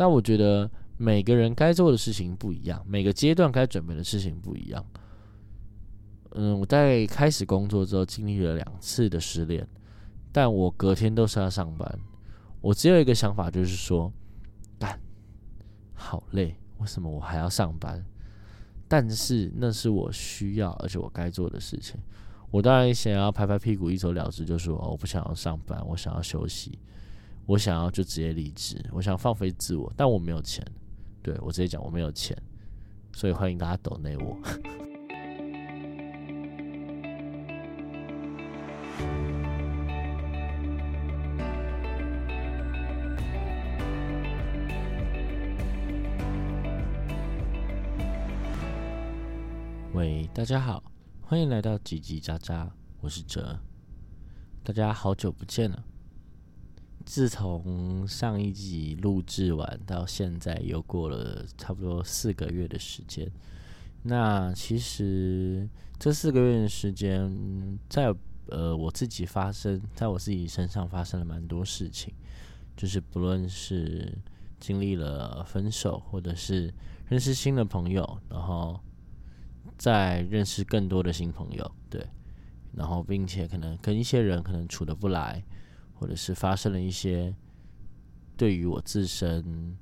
但我觉得每个人该做的事情不一样，每个阶段该准备的事情不一样。嗯，我在开始工作之后经历了两次的失恋，但我隔天都是要上班。我只有一个想法，就是说，干，好累，为什么我还要上班？但是那是我需要，而且我该做的事情。我当然想要拍拍屁股一走了之，就说我不想要上班，我想要休息，我想要就直接离职，我想放飞自我，但我没有钱。对我直接讲我没有钱，所以欢迎大家抖内我。喂，大家好，欢迎来到叽叽喳喳，我是哲，大家好久不见了。自从上一集录制完到现在，又过了差不多四个月的时间。那其实这四个月的时间，在呃我自己发生在我自己身上发生了蛮多事情，就是不论是经历了分手，或者是认识新的朋友，然后。在认识更多的新朋友，对，然后并且可能跟一些人可能处的不来，或者是发生了一些对于我自身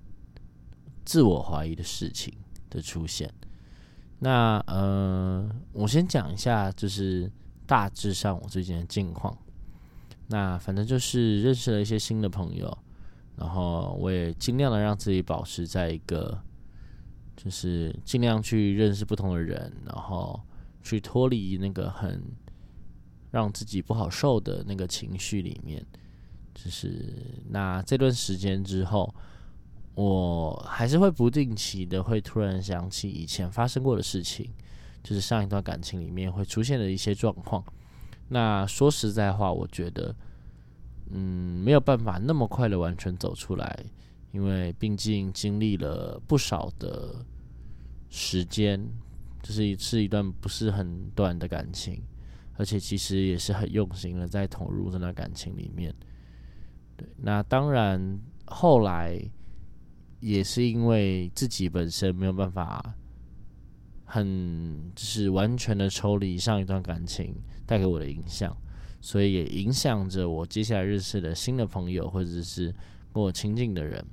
自我怀疑的事情的出现。那呃，我先讲一下，就是大致上我最近的近况。那反正就是认识了一些新的朋友，然后我也尽量的让自己保持在一个。就是尽量去认识不同的人，然后去脱离那个很让自己不好受的那个情绪里面。就是那这段时间之后，我还是会不定期的会突然想起以前发生过的事情，就是上一段感情里面会出现的一些状况。那说实在话，我觉得，嗯，没有办法那么快的完全走出来。因为毕竟经历了不少的时间，这是一次一段不是很短的感情，而且其实也是很用心的在投入这段感情里面。对，那当然后来也是因为自己本身没有办法很就是完全的抽离上一段感情带给我的影响，所以也影响着我接下来认识的新的朋友或者是跟我亲近的人。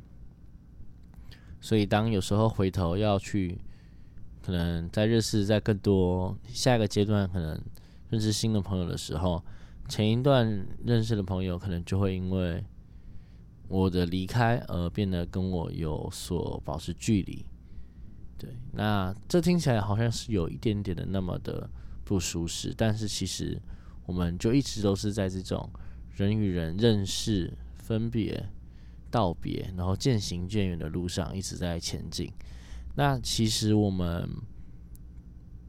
所以，当有时候回头要去，可能在认识在更多下一个阶段，可能认识新的朋友的时候，前一段认识的朋友可能就会因为我的离开而变得跟我有所保持距离。对，那这听起来好像是有一点点的那么的不舒适，但是其实我们就一直都是在这种人与人认识、分别。道别，然后渐行渐远的路上一直在前进。那其实我们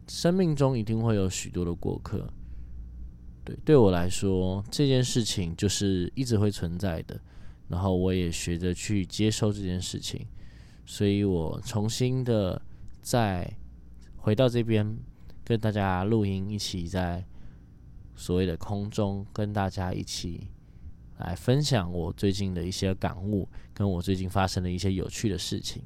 生命中一定会有许多的过客。对，对我来说，这件事情就是一直会存在的。然后我也学着去接受这件事情，所以我重新的再回到这边，跟大家录音，一起在所谓的空中跟大家一起。来分享我最近的一些感悟，跟我最近发生的一些有趣的事情。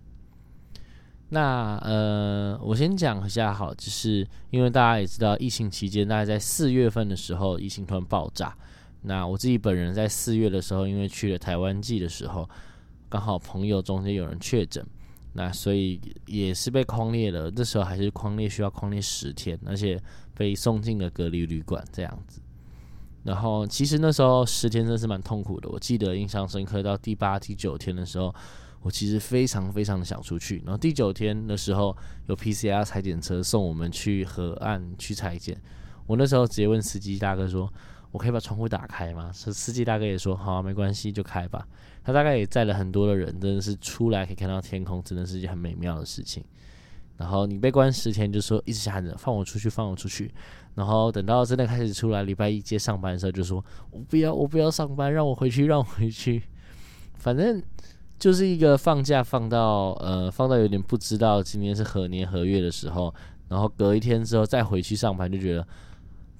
那呃，我先讲一下好，就是因为大家也知道，疫情期间大概在四月份的时候，疫情突然爆炸。那我自己本人在四月的时候，因为去了台湾季的时候，刚好朋友中间有人确诊，那所以也是被框列了。那时候还是框列，需要框列十天，而且被送进了隔离旅馆这样子。然后其实那时候十天真的是蛮痛苦的。我记得印象深刻，到第八、第九天的时候，我其实非常非常的想出去。然后第九天的时候，有 PCR 裁剪车送我们去河岸去裁剪。我那时候直接问司机大哥说：“我可以把窗户打开吗？”司司机大哥也说：“好，没关系，就开吧。”他大概也载了很多的人，真的是出来可以看到天空，真的是一件很美妙的事情。然后你被关十天，就说一直喊着放我出去，放我出去。然后等到真的开始出来，礼拜一接上班的时候，就说我不要，我不要上班，让我回去，让我回去。反正就是一个放假放到呃放到有点不知道今天是何年何月的时候，然后隔一天之后再回去上班，就觉得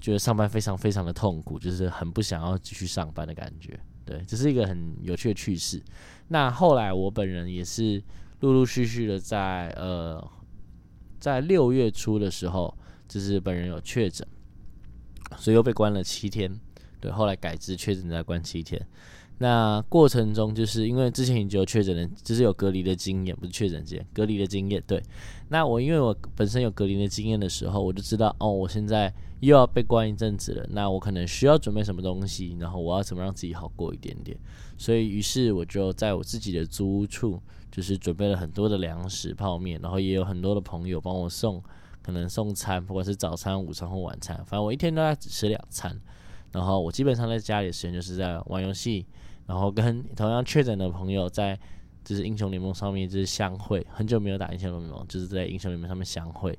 觉得上班非常非常的痛苦，就是很不想要继续上班的感觉。对，这是一个很有趣的趣事。那后来我本人也是陆陆续续的在呃，在六月初的时候，就是本人有确诊，所以又被关了七天。对，后来改制确诊再关七天。那过程中，就是因为之前已经有确诊的，就是有隔离的经验，不是确诊经验，隔离的经验。对，那我因为我本身有隔离的经验的时候，我就知道哦，我现在又要被关一阵子了，那我可能需要准备什么东西，然后我要怎么让自己好过一点点。所以，于是我就在我自己的租屋处，就是准备了很多的粮食、泡面，然后也有很多的朋友帮我送，可能送餐，不管是早餐、午餐或晚餐，反正我一天都在只吃两餐。然后我基本上在家里的时间就是在玩游戏。然后跟同样确诊的朋友在就是英雄联盟上面就是相会，很久没有打英雄联盟，就是在英雄联盟上面相会，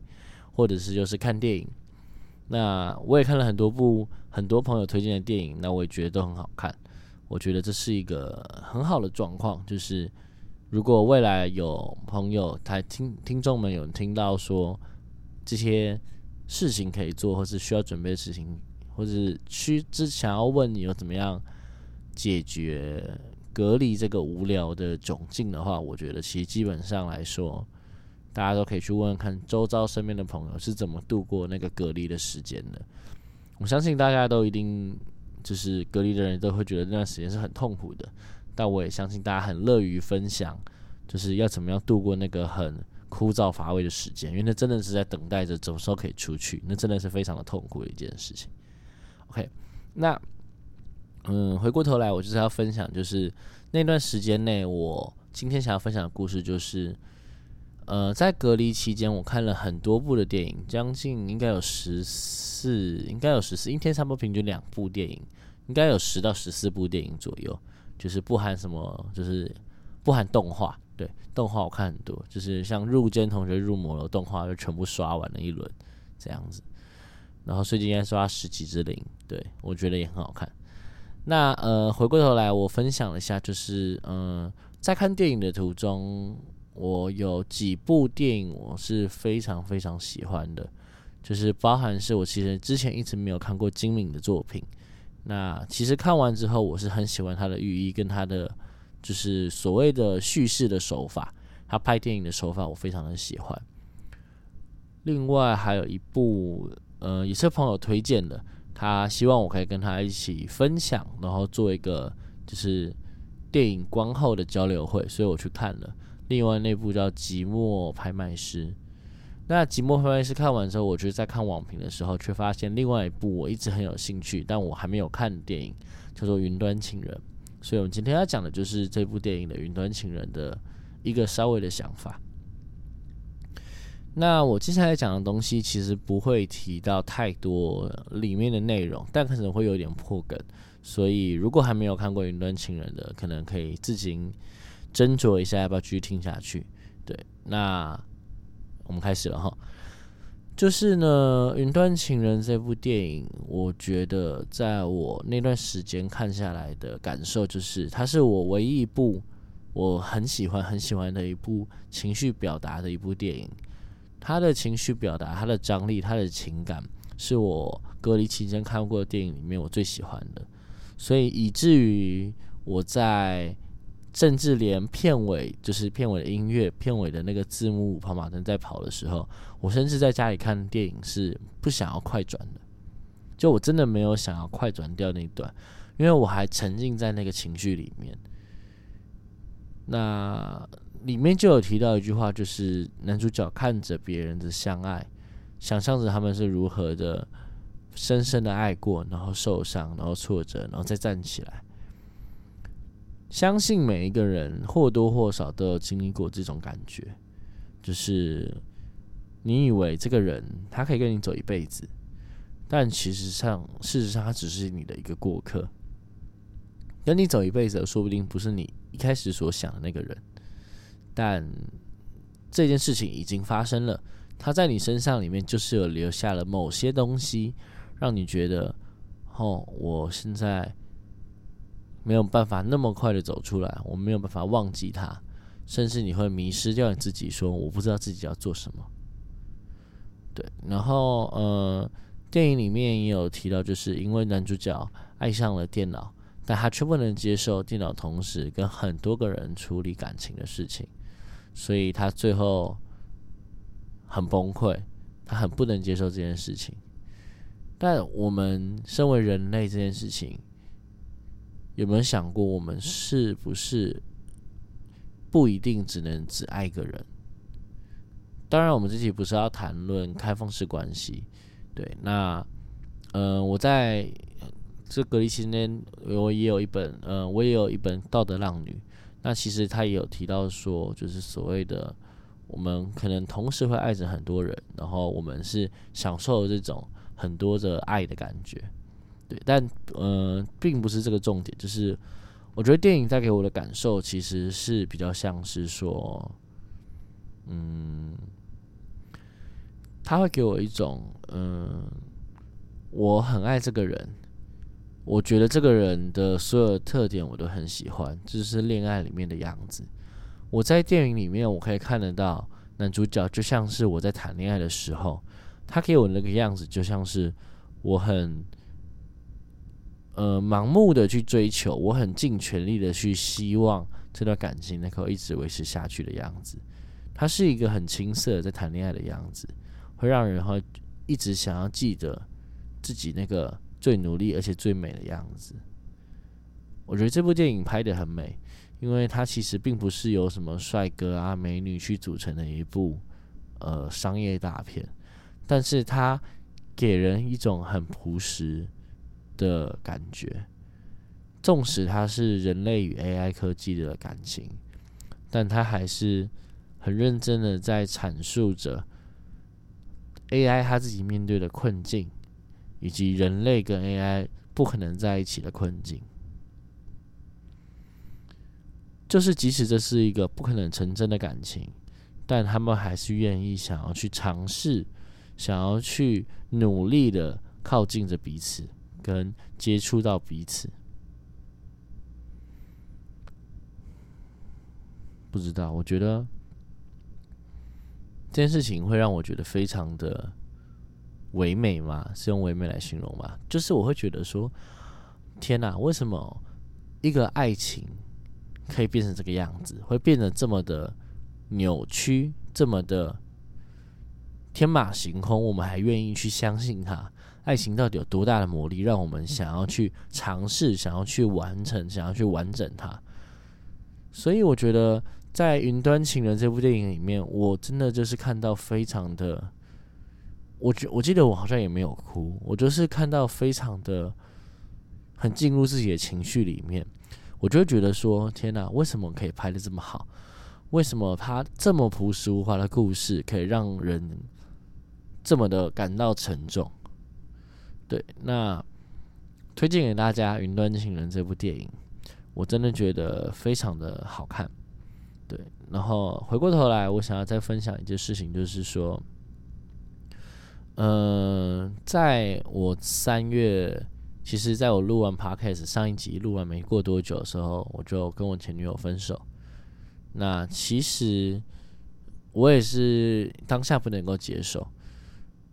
或者是就是看电影。那我也看了很多部很多朋友推荐的电影，那我也觉得都很好看。我觉得这是一个很好的状况，就是如果未来有朋友他听听众们有听到说这些事情可以做，或是需要准备的事情，或者是需之想要问你有怎么样。解决隔离这个无聊的窘境的话，我觉得其实基本上来说，大家都可以去问问看周遭身边的朋友是怎么度过那个隔离的时间的。我相信大家都一定就是隔离的人都会觉得那段时间是很痛苦的，但我也相信大家很乐于分享，就是要怎么样度过那个很枯燥乏味的时间，因为那真的是在等待着什么时候可以出去，那真的是非常的痛苦的一件事情。OK，那。嗯，回过头来，我就是要分享，就是那段时间内，我今天想要分享的故事，就是，呃，在隔离期间，我看了很多部的电影，将近应该有十四，应该有十四，一天差不多平均两部电影，应该有十到十四部电影左右，就是不含什么，就是不含动画，对，动画我看很多，就是像入间同学入魔了动画就全部刷完了一轮这样子，然后最近应该刷十几之灵，对我觉得也很好看。那呃，回过头来，我分享了一下，就是嗯，在看电影的途中，我有几部电影我是非常非常喜欢的，就是包含是我其实之前一直没有看过金敏的作品。那其实看完之后，我是很喜欢他的寓意跟他的就是所谓的叙事的手法，他拍电影的手法我非常的喜欢。另外还有一部，呃，也是朋友推荐的。他希望我可以跟他一起分享，然后做一个就是电影观后的交流会，所以我去看了。另外那部叫《寂寞拍卖师》，那《寂寞拍卖师》看完之后，我觉得在看网评的时候，却发现另外一部我一直很有兴趣，但我还没有看的电影叫做《云端情人》，所以我们今天要讲的就是这部电影的《云端情人》的一个稍微的想法。那我接下来讲的东西其实不会提到太多里面的内容，但可能会有点破梗，所以如果还没有看过《云端情人》的，可能可以自行斟酌一下要不要继续听下去。对，那我们开始了哈。就是呢，《云端情人》这部电影，我觉得在我那段时间看下来的感受，就是它是我唯一一部我很喜欢很喜欢的一部情绪表达的一部电影。他的情绪表达，他的张力，他的情感，是我隔离期间看过的电影里面我最喜欢的，所以以至于我在甚至连片尾就是片尾的音乐、片尾的那个字幕跑马灯在跑的时候，我甚至在家里看电影是不想要快转的，就我真的没有想要快转掉那段，因为我还沉浸在那个情绪里面。那。里面就有提到一句话，就是男主角看着别人的相爱，想象着他们是如何的深深的爱过，然后受伤，然后挫折，然后再站起来。相信每一个人或多或少都有经历过这种感觉，就是你以为这个人他可以跟你走一辈子，但其实上，事实上他只是你的一个过客。跟你走一辈子，说不定不是你一开始所想的那个人。但这件事情已经发生了，他在你身上里面就是有留下了某些东西，让你觉得，哦，我现在没有办法那么快的走出来，我没有办法忘记他，甚至你会迷失掉你自己，说我不知道自己要做什么。对，然后呃，电影里面也有提到，就是因为男主角爱上了电脑，但他却不能接受电脑同时跟很多个人处理感情的事情，所以他最后很崩溃，他很不能接受这件事情。但我们身为人类，这件事情有没有想过，我们是不是不一定只能只爱一个人？当然，我们这期不是要谈论开放式关系，对，那。嗯，我在这隔离期间，我也有一本，呃，我也有一本《道德浪女》。那其实他也有提到说，就是所谓的我们可能同时会爱着很多人，然后我们是享受这种很多的爱的感觉。对，但呃，并不是这个重点。就是我觉得电影带给我的感受，其实是比较像是说，嗯，他会给我一种，嗯。我很爱这个人，我觉得这个人的所有特点我都很喜欢，这就是恋爱里面的样子。我在电影里面我可以看得到男主角，就像是我在谈恋爱的时候，他给我那个样子，就像是我很呃盲目的去追求，我很尽全力的去希望这段感情能够一直维持下去的样子。他是一个很青涩在谈恋爱的样子，会让人会一直想要记得。自己那个最努力而且最美的样子，我觉得这部电影拍的很美，因为它其实并不是由什么帅哥啊美女去组成的一部呃商业大片，但是它给人一种很朴实的感觉。纵使它是人类与 AI 科技的感情，但它还是很认真的在阐述着 AI 它自己面对的困境。以及人类跟 AI 不可能在一起的困境，就是即使这是一个不可能成真的感情，但他们还是愿意想要去尝试，想要去努力的靠近着彼此，跟接触到彼此。不知道，我觉得这件事情会让我觉得非常的。唯美嘛，是用唯美来形容嘛？就是我会觉得说，天哪，为什么一个爱情可以变成这个样子，会变得这么的扭曲，这么的天马行空？我们还愿意去相信它？爱情到底有多大的魔力，让我们想要去尝试，想要去完成，想要去完整它？所以我觉得，在《云端情人》这部电影里面，我真的就是看到非常的。我觉我记得我好像也没有哭，我就是看到非常的很进入自己的情绪里面，我就会觉得说天哪，为什么可以拍的这么好？为什么他这么朴实无华的故事可以让人这么的感到沉重？对，那推荐给大家《云端情人》这部电影，我真的觉得非常的好看。对，然后回过头来，我想要再分享一件事情，就是说。嗯，在我三月，其实在我录完 podcast 上一集录完没过多久的时候，我就跟我前女友分手。那其实我也是当下不能够接受，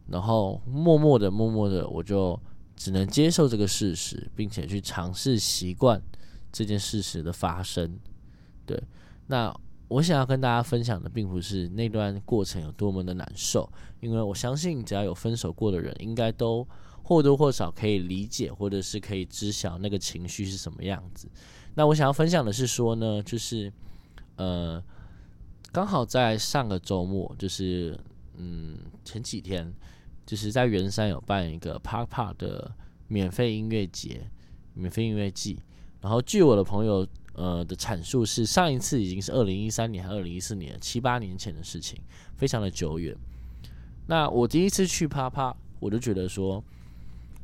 然后默默的、默默的，我就只能接受这个事实，并且去尝试习惯这件事实的发生。对，那。我想要跟大家分享的，并不是那段过程有多么的难受，因为我相信只要有分手过的人，应该都或多或少可以理解，或者是可以知晓那个情绪是什么样子。那我想要分享的是说呢，就是呃，刚好在上个周末，就是嗯前几天，就是在圆山有办一个 Park Park 的免费音乐节、免费音乐季，然后据我的朋友。呃的阐述是上一次已经是二零一三年还二零一四年七八年前的事情，非常的久远。那我第一次去啪啪，我就觉得说，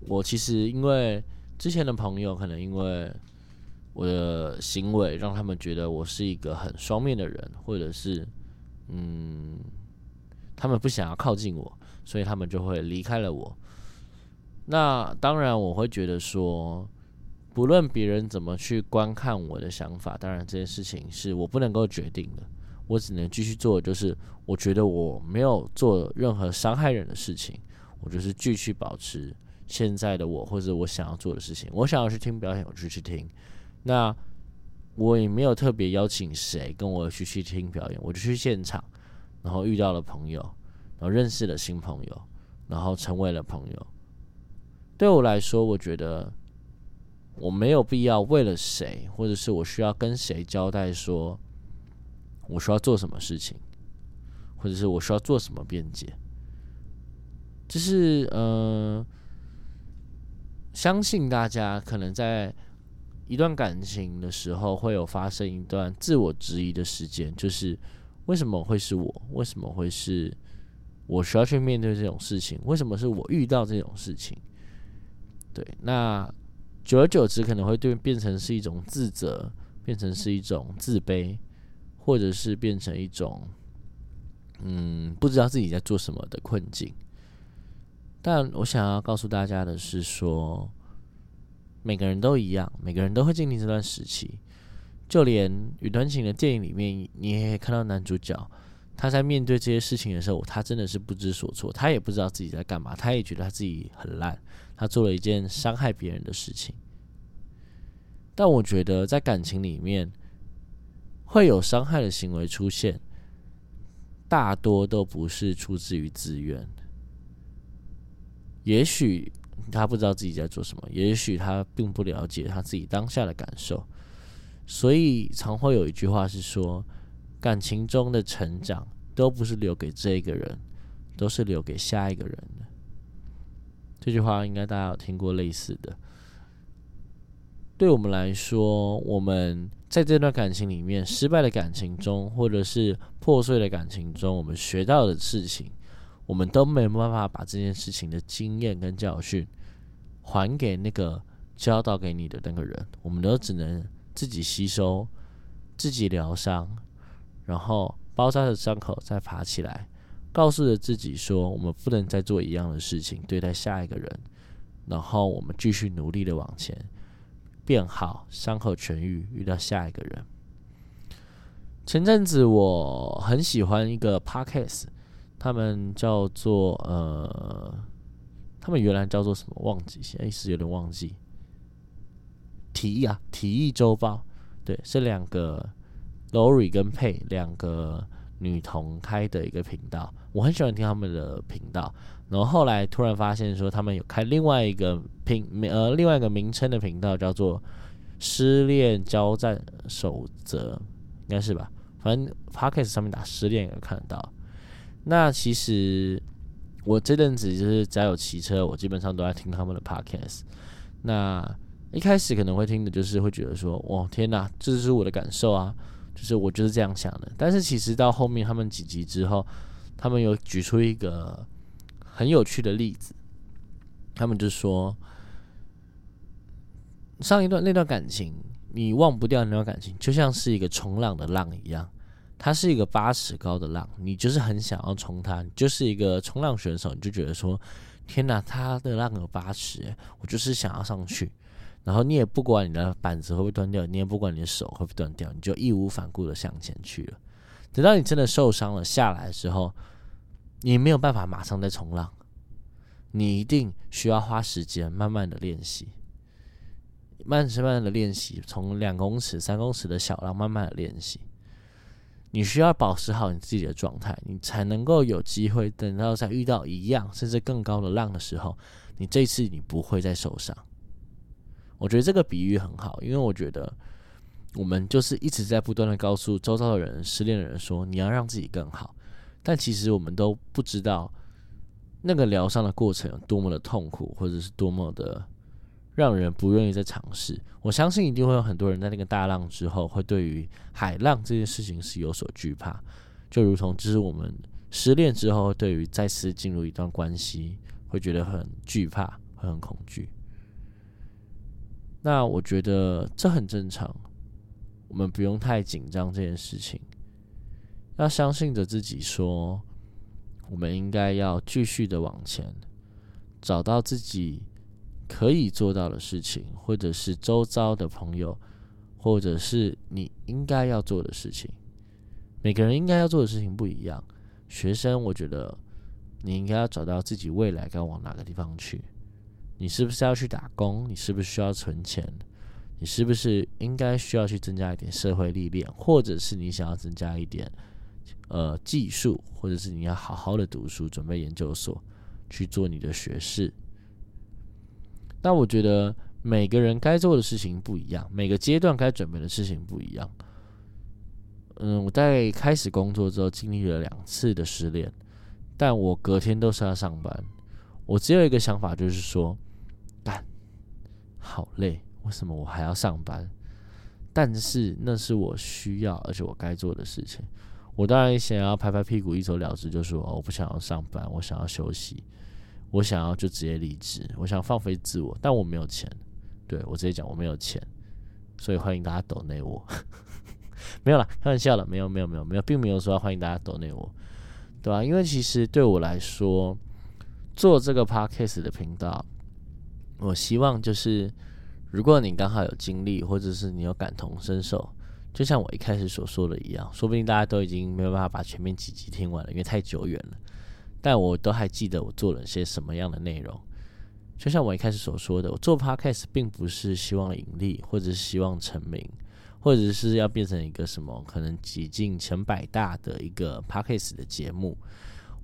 我其实因为之前的朋友可能因为我的行为让他们觉得我是一个很双面的人，或者是嗯，他们不想要靠近我，所以他们就会离开了我。那当然我会觉得说。不论别人怎么去观看我的想法，当然这件事情是我不能够决定的，我只能继续做，就是我觉得我没有做任何伤害人的事情，我就是继续保持现在的我或者我想要做的事情。我想要去听表演，我就去听。那我也没有特别邀请谁跟我去去听表演，我就去现场，然后遇到了朋友，然后认识了新朋友，然后成为了朋友。对我来说，我觉得我没有必要为了谁，或者是我需要跟谁交代说，我需要做什么事情，或者是我需要做什么辩解。就是呃，相信大家可能在一段感情的时候，会有发生一段自我质疑的时间，就是为什么会是我？为什么会是我需要去面对这种事情？为什么是我遇到这种事情？对，那久而久之可能会对变成是一种自责，变成是一种自卑，或者是变成一种嗯不知道自己在做什么的困境。但我想要告诉大家的是，说每个人都一样，每个人都会经历这段时期。就连《雨端情》的电影里面，你也看到男主角他在面对这些事情的时候，他真的是不知所措，他也不知道自己在干嘛，他也觉得他自己很烂。他做了一件伤害别人的事情，但我觉得在感情里面会有伤害的行为出现，大多都不是出自于自愿。也许他不知道自己在做什么，也许他并不了解他自己当下的感受，所以常会有一句话是说：感情中的成长都不是留给这个人，都是留给下一个人的。这句话应该大家有听过类似的。对我们来说，我们在这段感情里面，失败的感情中，或者是破碎的感情中，我们学到的事情，我们都没有办法把这件事情的经验跟教训还给那个教导给你的那个人，我们都只能自己吸收，自己疗伤，然后包扎着伤口再爬起来。告诉着自己说，我们不能再做一样的事情对待下一个人，然后我们继续努力的往前变好，伤口痊愈，遇到下一个人。前阵子我很喜欢一个 podcast，他们叫做呃，他们原来叫做什么忘记，现在一时有点忘记。体育啊，体育周报，对，是两个 Lori 跟佩两个。女同开的一个频道，我很喜欢听他们的频道。然后后来突然发现说，他们有开另外一个频呃另外一个名称的频道，叫做《失恋交战守则》，应该是吧？反正 Podcast 上面打“失恋”也看得到。那其实我这阵子就是只要有骑车，我基本上都在听他们的 Podcast。那一开始可能会听的就是会觉得说，哇，天哪，这就是我的感受啊！就是我就是这样想的，但是其实到后面他们几集之后，他们有举出一个很有趣的例子，他们就说，上一段那段感情你忘不掉那段感情，就像是一个冲浪的浪一样，它是一个八尺高的浪，你就是很想要冲它，你就是一个冲浪选手，你就觉得说，天哪，它的浪有八尺，我就是想要上去。然后你也不管你的板子会不会断掉，你也不管你的手会不会断掉，你就义无反顾的向前去了。等到你真的受伤了下来的时候，你没有办法马上再冲浪，你一定需要花时间慢慢的练习，慢慢慢的练习，从两公尺、三公尺的小浪慢慢的练习。你需要保持好你自己的状态，你才能够有机会等到再遇到一样甚至更高的浪的时候，你这次你不会再受伤。我觉得这个比喻很好，因为我觉得我们就是一直在不断的告诉周遭的人、失恋的人说，你要让自己更好。但其实我们都不知道那个疗伤的过程有多么的痛苦，或者是多么的让人不愿意再尝试。我相信一定会有很多人在那个大浪之后，会对于海浪这件事情是有所惧怕，就如同就是我们失恋之后，对于再次进入一段关系，会觉得很惧怕，会很恐惧。那我觉得这很正常，我们不用太紧张这件事情，要相信着自己，说我们应该要继续的往前，找到自己可以做到的事情，或者是周遭的朋友，或者是你应该要做的事情。每个人应该要做的事情不一样。学生，我觉得你应该要找到自己未来该往哪个地方去。你是不是要去打工？你是不是需要存钱？你是不是应该需要去增加一点社会历练，或者是你想要增加一点呃技术，或者是你要好好的读书，准备研究所去做你的学士？那我觉得每个人该做的事情不一样，每个阶段该准备的事情不一样。嗯，我在开始工作之后经历了两次的失恋，但我隔天都是要上班。我只有一个想法，就是说，干，好累，为什么我还要上班？但是那是我需要，而且我该做的事情。我当然想要拍拍屁股一走了之，就说哦我不想要上班，我想要休息，我想要就直接离职，我想放飞自我，但我没有钱。对我直接讲我没有钱，所以欢迎大家抖内我。没有了，开玩笑了，没有没有没有没有，并没有说欢迎大家抖内我，对吧？因为其实对我来说。做这个 podcast 的频道，我希望就是，如果你刚好有经历，或者是你有感同身受，就像我一开始所说的一样，说不定大家都已经没有办法把前面几集听完了，因为太久远了。但我都还记得我做了些什么样的内容。就像我一开始所说的，我做 podcast 并不是希望盈利，或者是希望成名，或者是要变成一个什么可能挤进前百大的一个 podcast 的节目。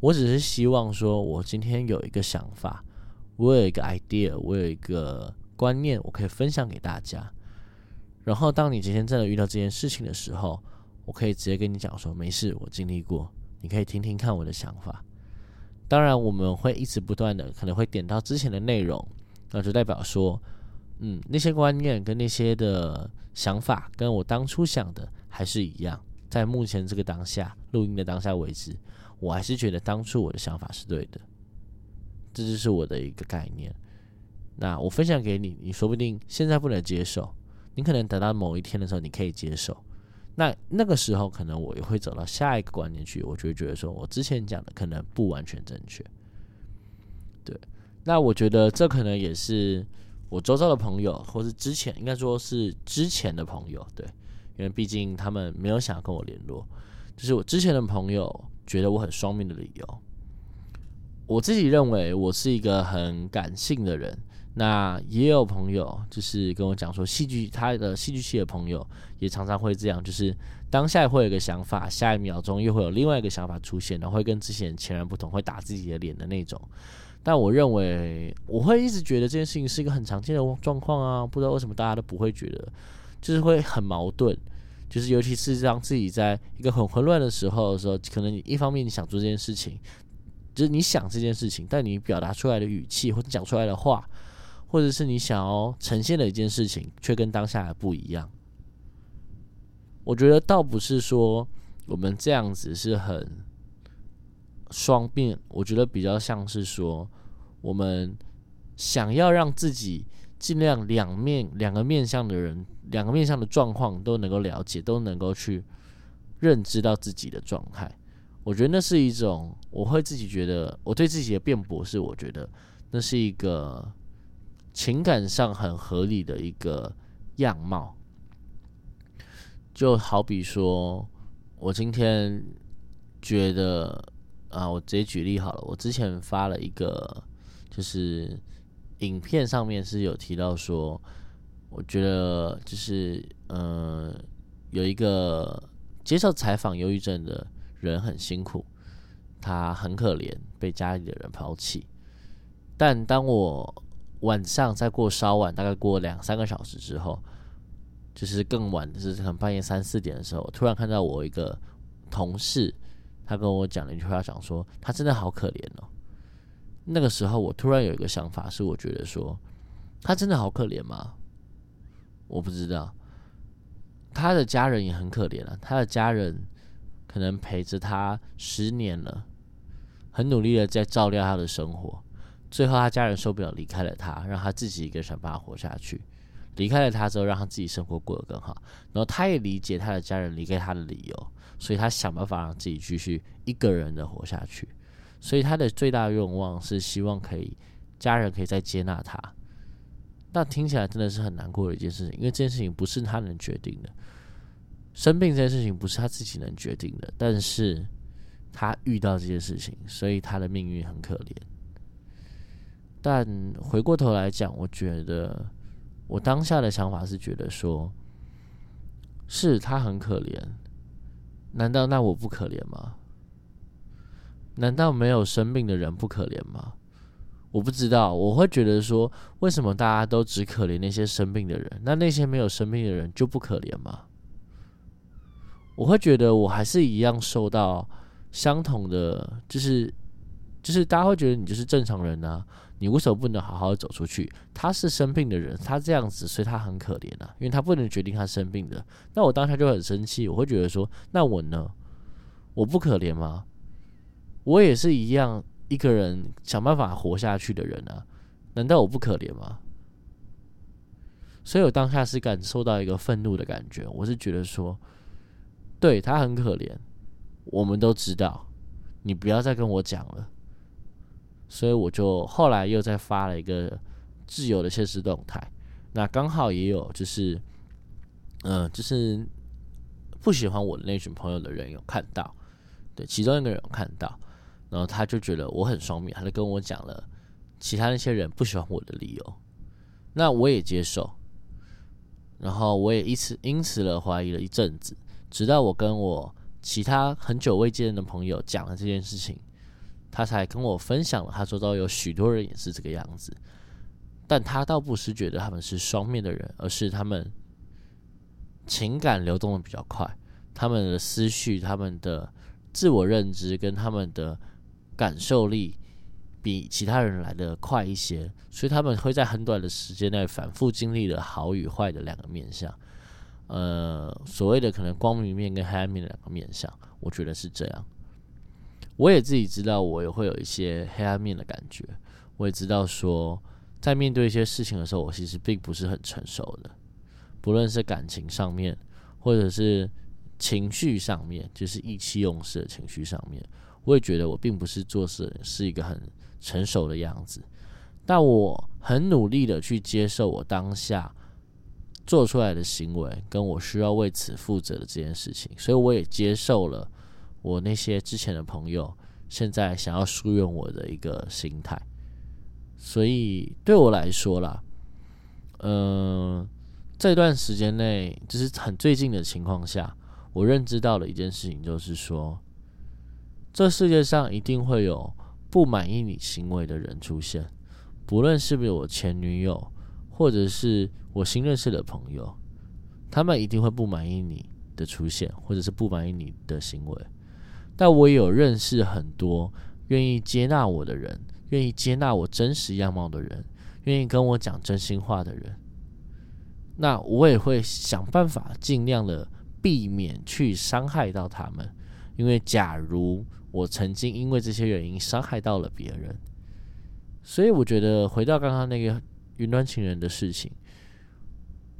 我只是希望说，我今天有一个想法，我有一个 idea，我有一个观念，我可以分享给大家。然后，当你今天真的遇到这件事情的时候，我可以直接跟你讲说，没事，我经历过，你可以听听看我的想法。当然，我们会一直不断的，可能会点到之前的内容，那就代表说，嗯，那些观念跟那些的想法，跟我当初想的还是一样。在目前这个当下录音的当下为止。我还是觉得当初我的想法是对的，这就是我的一个概念。那我分享给你，你说不定现在不能接受，你可能等到某一天的时候你可以接受。那那个时候可能我也会走到下一个观念去，我就觉得说我之前讲的可能不完全正确。对，那我觉得这可能也是我周遭的朋友，或是之前应该说是之前的朋友，对，因为毕竟他们没有想要跟我联络，就是我之前的朋友。觉得我很双面的理由，我自己认为我是一个很感性的人。那也有朋友就是跟我讲说，戏剧他的戏剧系的朋友也常常会这样，就是当下会有一个想法，下一秒钟又会有另外一个想法出现，然后会跟之前截然不同，会打自己的脸的那种。但我认为我会一直觉得这件事情是一个很常见的状况啊，不知道为什么大家都不会觉得，就是会很矛盾。就是，尤其是当自己在一个很混乱的时候的时候，可能你一方面你想做这件事情，就是你想这件事情，但你表达出来的语气或者讲出来的话，或者是你想要呈现的一件事情，却跟当下不一样。我觉得倒不是说我们这样子是很双面，我觉得比较像是说我们想要让自己。尽量两面两个面向的人，两个面向的状况都能够了解，都能够去认知到自己的状态。我觉得那是一种，我会自己觉得，我对自己的辩驳是，我觉得那是一个情感上很合理的一个样貌。就好比说，我今天觉得啊，我直接举例好了，我之前发了一个，就是。影片上面是有提到说，我觉得就是呃，有一个接受采访忧郁症的人很辛苦，他很可怜，被家里的人抛弃。但当我晚上再过稍晚，大概过两三个小时之后，就是更晚，就是可能半夜三四点的时候，突然看到我一个同事，他跟我讲了一句话，讲说他真的好可怜哦。那个时候，我突然有一个想法，是我觉得说，他真的好可怜吗？我不知道，他的家人也很可怜啊。他的家人可能陪着他十年了，很努力的在照料他的生活。最后，他家人受不了，离开了他，让他自己一个人想办法活下去。离开了他之后，让他自己生活过得更好。然后，他也理解他的家人离开他的理由，所以他想办法让自己继续一个人的活下去。所以他的最大愿望是希望可以家人可以再接纳他，那听起来真的是很难过的一件事情，因为这件事情不是他能决定的，生病这件事情不是他自己能决定的，但是他遇到这件事情，所以他的命运很可怜。但回过头来讲，我觉得我当下的想法是觉得说，是他很可怜，难道那我不可怜吗？难道没有生病的人不可怜吗？我不知道，我会觉得说，为什么大家都只可怜那些生病的人？那那些没有生病的人就不可怜吗？我会觉得我还是一样受到相同的，就是就是大家会觉得你就是正常人啊，你为什么不能好好走出去？他是生病的人，他这样子，所以他很可怜啊，因为他不能决定他生病的。那我当下就很生气，我会觉得说，那我呢？我不可怜吗？我也是一样，一个人想办法活下去的人啊，难道我不可怜吗？所以我当下是感受到一个愤怒的感觉，我是觉得说，对他很可怜，我们都知道，你不要再跟我讲了。所以我就后来又再发了一个自由的现实动态，那刚好也有就是，嗯，就是不喜欢我的那群朋友的人有看到，对，其中一个人有看到。然后他就觉得我很双面，他就跟我讲了其他那些人不喜欢我的理由，那我也接受，然后我也因此因此了怀疑了一阵子，直到我跟我其他很久未见的朋友讲了这件事情，他才跟我分享了，他说到有许多人也是这个样子，但他倒不是觉得他们是双面的人，而是他们情感流动的比较快，他们的思绪、他们的自我认知跟他们的。感受力比其他人来的快一些，所以他们会在很短的时间内反复经历了好与坏的两个面相。呃，所谓的可能光明面跟黑暗面的两个面相，我觉得是这样。我也自己知道，我也会有一些黑暗面的感觉。我也知道说，在面对一些事情的时候，我其实并不是很成熟的，不论是感情上面，或者是情绪上面，就是意气用事的情绪上面。我也觉得我并不是做事是一个很成熟的样子，但我很努力的去接受我当下做出来的行为，跟我需要为此负责的这件事情，所以我也接受了我那些之前的朋友现在想要疏远我的一个心态。所以对我来说啦，嗯，这段时间内就是很最近的情况下，我认知到了一件事情，就是说。这世界上一定会有不满意你行为的人出现，不论是不是我前女友，或者是我新认识的朋友，他们一定会不满意你的出现，或者是不满意你的行为。但我也有认识很多愿意接纳我的人，愿意接纳我真实样貌的人，愿意跟我讲真心话的人。那我也会想办法尽量的避免去伤害到他们，因为假如。我曾经因为这些原因伤害到了别人，所以我觉得回到刚刚那个云端情人的事情，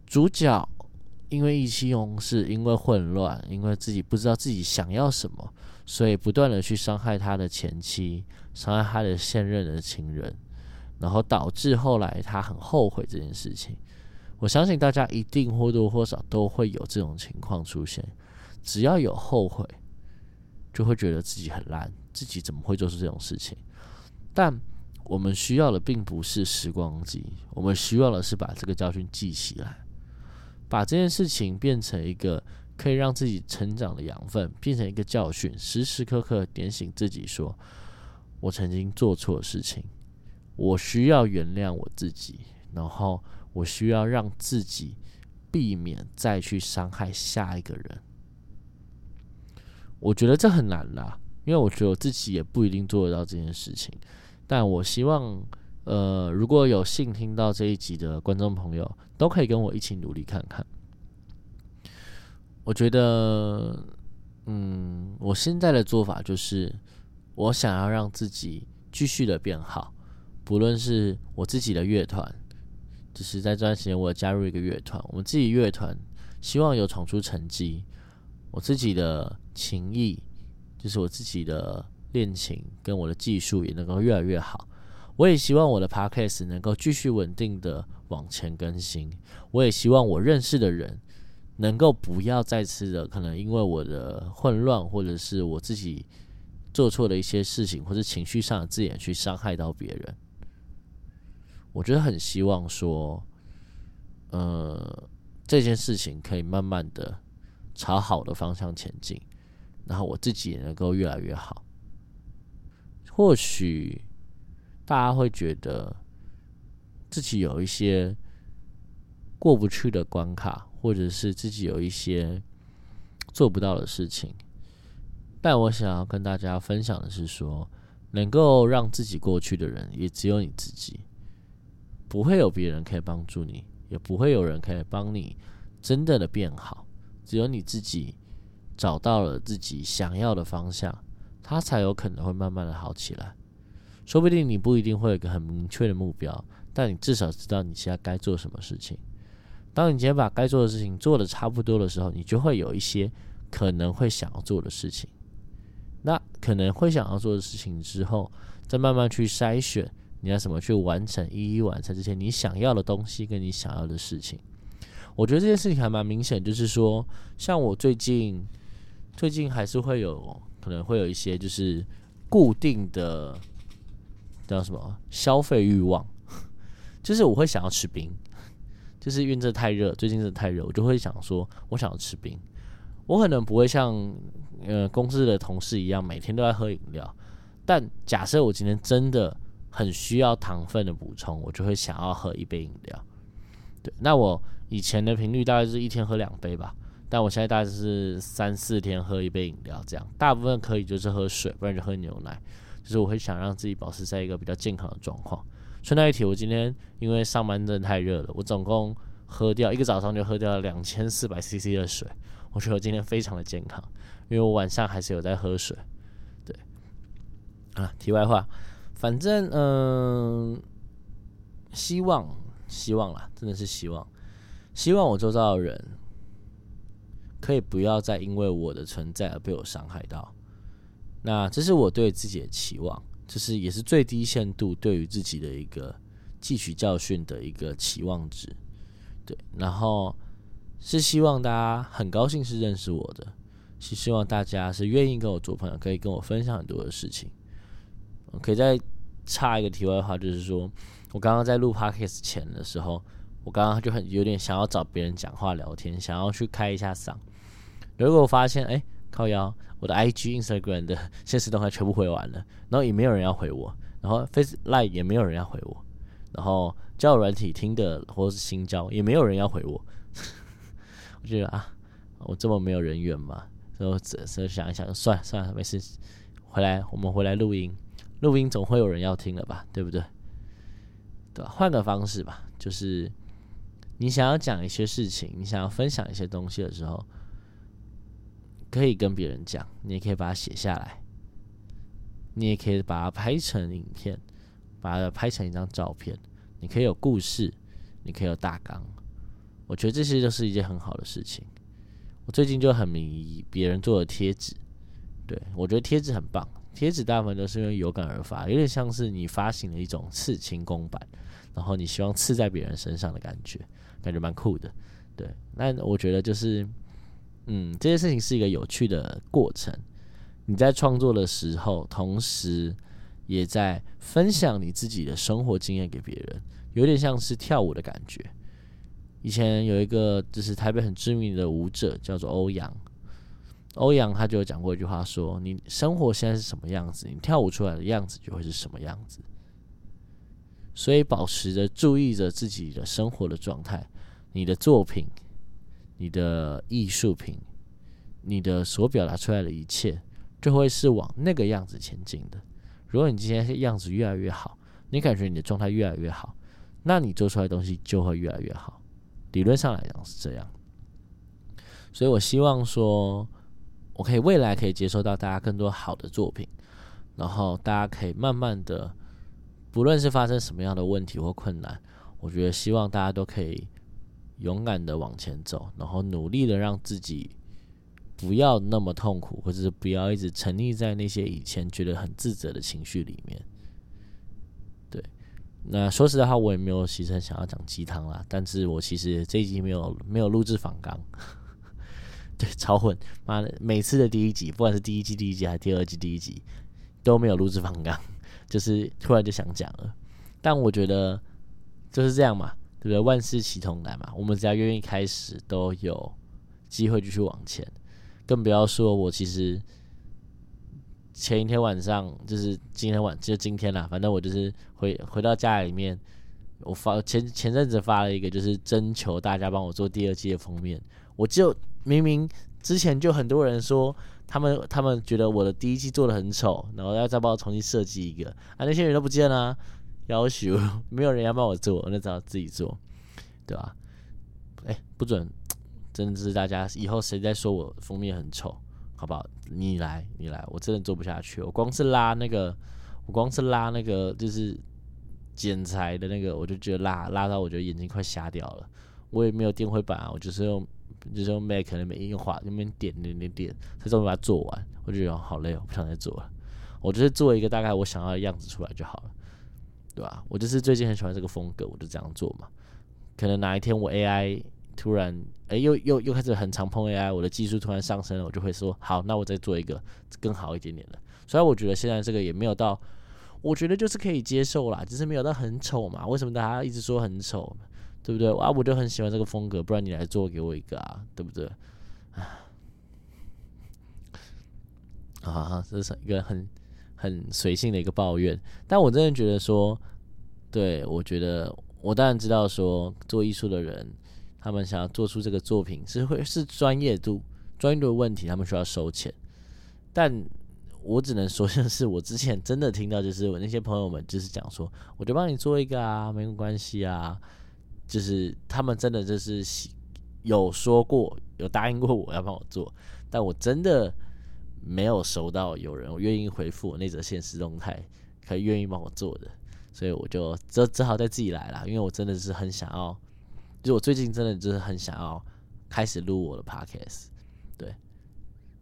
主角因为意气用事，因为混乱，因为自己不知道自己想要什么，所以不断的去伤害他的前妻，伤害他的现任的情人，然后导致后来他很后悔这件事情。我相信大家一定或多或少都会有这种情况出现，只要有后悔。就会觉得自己很烂，自己怎么会做出这种事情？但我们需要的并不是时光机，我们需要的是把这个教训记起来，把这件事情变成一个可以让自己成长的养分，变成一个教训，时时刻刻点醒自己：说我曾经做错事情，我需要原谅我自己，然后我需要让自己避免再去伤害下一个人。我觉得这很难啦，因为我觉得我自己也不一定做得到这件事情。但我希望，呃，如果有幸听到这一集的观众朋友，都可以跟我一起努力看看。我觉得，嗯，我现在的做法就是，我想要让自己继续的变好，不论是我自己的乐团，就是在这段时间我加入一个乐团，我们自己乐团希望有闯出成绩。我自己的情谊，就是我自己的恋情跟我的技术也能够越来越好。我也希望我的 podcast 能够继续稳定的往前更新。我也希望我认识的人能够不要再次的可能因为我的混乱，或者是我自己做错的一些事情，或者情绪上的字眼去伤害到别人。我觉得很希望说，呃，这件事情可以慢慢的朝好的方向前进，然后我自己也能够越来越好。或许大家会觉得自己有一些过不去的关卡，或者是自己有一些做不到的事情，但我想要跟大家分享的是说。能够让自己过去的人，也只有你自己，不会有别人可以帮助你，也不会有人可以帮你真正的变好。只有你自己找到了自己想要的方向，他才有可能会慢慢的好起来。说不定你不一定会有一个很明确的目标，但你至少知道你现在该做什么事情。当你今天把该做的事情做的差不多的时候，你就会有一些可能会想要做的事情。那可能会想要做的事情之后，再慢慢去筛选，你要怎么去完成，一一完成这些你想要的东西跟你想要的事情。我觉得这件事情还蛮明显，就是说，像我最近，最近还是会有可能会有一些就是固定的叫什么消费欲望，就是我会想要吃冰，就是因为这太热，最近这太热，我就会想说，我想要吃冰。我可能不会像呃公司的同事一样每天都在喝饮料，但假设我今天真的很需要糖分的补充，我就会想要喝一杯饮料。对，那我以前的频率大概是一天喝两杯吧，但我现在大概是三四天喝一杯饮料这样。大部分可以就是喝水，不然就喝牛奶。就是我会想让自己保持在一个比较健康的状况。顺带一提，我今天因为上班真的太热了，我总共喝掉一个早上就喝掉了两千四百 CC 的水。我觉得我今天非常的健康，因为我晚上还是有在喝水。对，啊，题外话，反正嗯，希望希望啦，真的是希望，希望我周遭的人可以不要再因为我的存在而被我伤害到。那这是我对自己的期望，这是也是最低限度对于自己的一个汲取教训的一个期望值。对，然后。是希望大家很高兴是认识我的，是希望大家是愿意跟我做朋友，可以跟我分享很多的事情。可以再插一个题外话，就是说我刚刚在录 podcast 前的时候，我刚刚就很有点想要找别人讲话聊天，想要去开一下嗓。如果我发现哎靠腰，我的 IG、Instagram 的 现实动态全部回完了，然后也没有人要回我，然后 Face Line 也没有人要回我，然后交友软体听的或者是新交也没有人要回我。我觉得啊，我这么没有人缘嘛，所以我只是想一想，算了算了，没事，回来我们回来录音，录音总会有人要听了吧，对不对？对吧？换个方式吧，就是你想要讲一些事情，你想要分享一些东西的时候，可以跟别人讲，你也可以把它写下来，你也可以把它拍成影片，把它拍成一张照片，你可以有故事，你可以有大纲。我觉得这些都是一件很好的事情。我最近就很迷别人做的贴纸，对我觉得贴纸很棒。贴纸大部分都是因为有感而发，有点像是你发行了一种刺青公版，然后你希望刺在别人身上的感觉，感觉蛮酷的。对，那我觉得就是，嗯，这件事情是一个有趣的过程。你在创作的时候，同时也在分享你自己的生活经验给别人，有点像是跳舞的感觉。以前有一个就是台北很知名的舞者，叫做欧阳。欧阳他就有讲过一句话，说：“你生活现在是什么样子，你跳舞出来的样子就会是什么样子。”所以保持着注意着自己的生活的状态，你的作品、你的艺术品、你的所表达出来的一切，就会是往那个样子前进的。如果你今天样子越来越好，你感觉你的状态越来越好，那你做出来的东西就会越来越好。理论上来讲是这样，所以我希望说，我可以未来可以接收到大家更多好的作品，然后大家可以慢慢的，不论是发生什么样的问题或困难，我觉得希望大家都可以勇敢的往前走，然后努力的让自己不要那么痛苦，或者是不要一直沉溺在那些以前觉得很自责的情绪里面。对那说实在话，我也没有其实想要讲鸡汤啦。但是我其实这一集没有没有录制访纲，对，超混，妈的，每次的第一集，不管是第一季第一集还是第二季第一集，都没有录制访纲，就是突然就想讲了。但我觉得就是这样嘛，对不对？万事齐同来嘛，我们只要愿意开始，都有机会继续往前。更不要说我其实前一天晚上，就是今天晚就今天啦，反正我就是回回到家里面，我发前前阵子发了一个，就是征求大家帮我做第二季的封面。我就明明之前就很多人说。他们他们觉得我的第一季做的很丑，然后要再帮我重新设计一个啊，那些人都不见了，要求 没有人要帮我做，那只好自己做，对吧？哎，不准，真的是大家以后谁再说我封面很丑，好不好？你来，你来，我真的做不下去，我光是拉那个，我光是拉那个就是剪裁的那个，我就觉得拉拉到我觉得眼睛快瞎掉了，我也没有电绘板啊，我就是用。就是用 Mac 那边硬画，那边点点点点，才终于把它做完。我就觉得好累哦，不想再做了。我就是做一个大概我想要的样子出来就好了，对吧？我就是最近很喜欢这个风格，我就这样做嘛。可能哪一天我 AI 突然哎又又又开始很常碰 AI，我的技术突然上升了，我就会说好，那我再做一个更好一点点的。所以我觉得现在这个也没有到，我觉得就是可以接受啦，只是没有到很丑嘛。为什么大家一直说很丑？对不对？啊，我就很喜欢这个风格，不然你来做给我一个啊，对不对？啊，这是一个很很随性的一个抱怨，但我真的觉得说，对我觉得我当然知道说，做艺术的人，他们想要做出这个作品是会是专业度专业度的问题，他们需要收钱，但我只能说，就是我之前真的听到，就是我那些朋友们就是讲说，我就帮你做一个啊，没关系啊。就是他们真的就是有说过，有答应过我要帮我做，但我真的没有收到有人愿意回复我那则现实动态，可以愿意帮我做的，所以我就只只好再自己来了，因为我真的是很想要，就我最近真的就是很想要开始录我的 podcast，对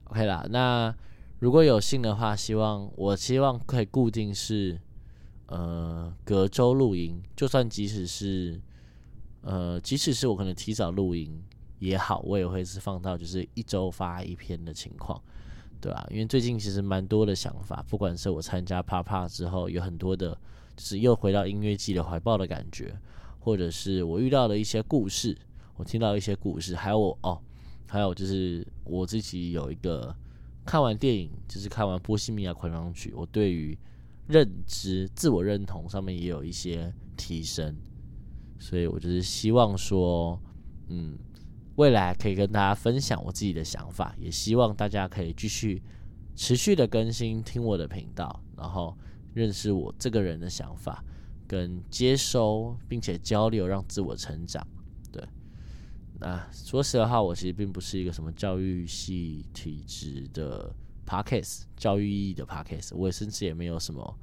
，OK 啦，那如果有幸的话，希望我希望可以固定是呃隔周录音，就算即使是。呃，即使是我可能提早录音也好，我也会是放到就是一周发一篇的情况，对吧？因为最近其实蛮多的想法，不管是我参加啪啪之后，有很多的，就是又回到音乐季的怀抱的感觉，或者是我遇到的一些故事，我听到一些故事，还有我哦，还有就是我自己有一个看完电影，就是看完《波西米亚狂想曲》，我对于认知、自我认同上面也有一些提升。所以我就是希望说，嗯，未来可以跟大家分享我自己的想法，也希望大家可以继续持续的更新听我的频道，然后认识我这个人的想法，跟接收并且交流，让自我成长。对，那说实话，我其实并不是一个什么教育系体质的 podcast，教育意义的 podcast，我也甚至也没有什么，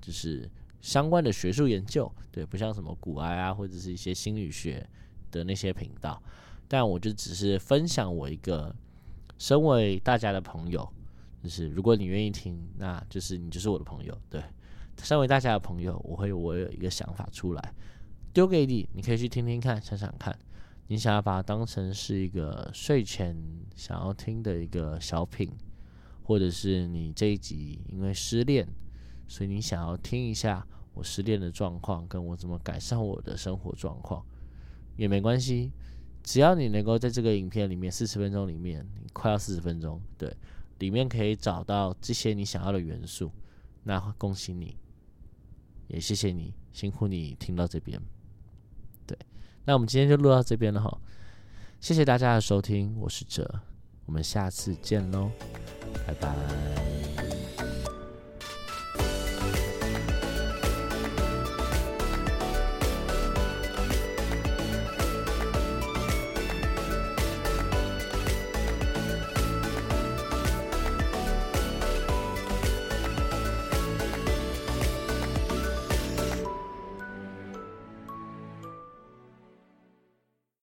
就是。相关的学术研究，对，不像什么古埃啊，或者是一些心理学的那些频道，但我就只是分享我一个身为大家的朋友，就是如果你愿意听，那就是你就是我的朋友，对，身为大家的朋友，我会我有一个想法出来。丢给你，你可以去听听看，想想看，你想要把它当成是一个睡前想要听的一个小品，或者是你这一集因为失恋，所以你想要听一下。我失恋的状况，跟我怎么改善我的生活状况也没关系，只要你能够在这个影片里面四十分钟里面，你快要四十分钟，对，里面可以找到这些你想要的元素，那恭喜你，也谢谢你辛苦你听到这边，对，那我们今天就录到这边了哈，谢谢大家的收听，我是哲，我们下次见喽，拜拜。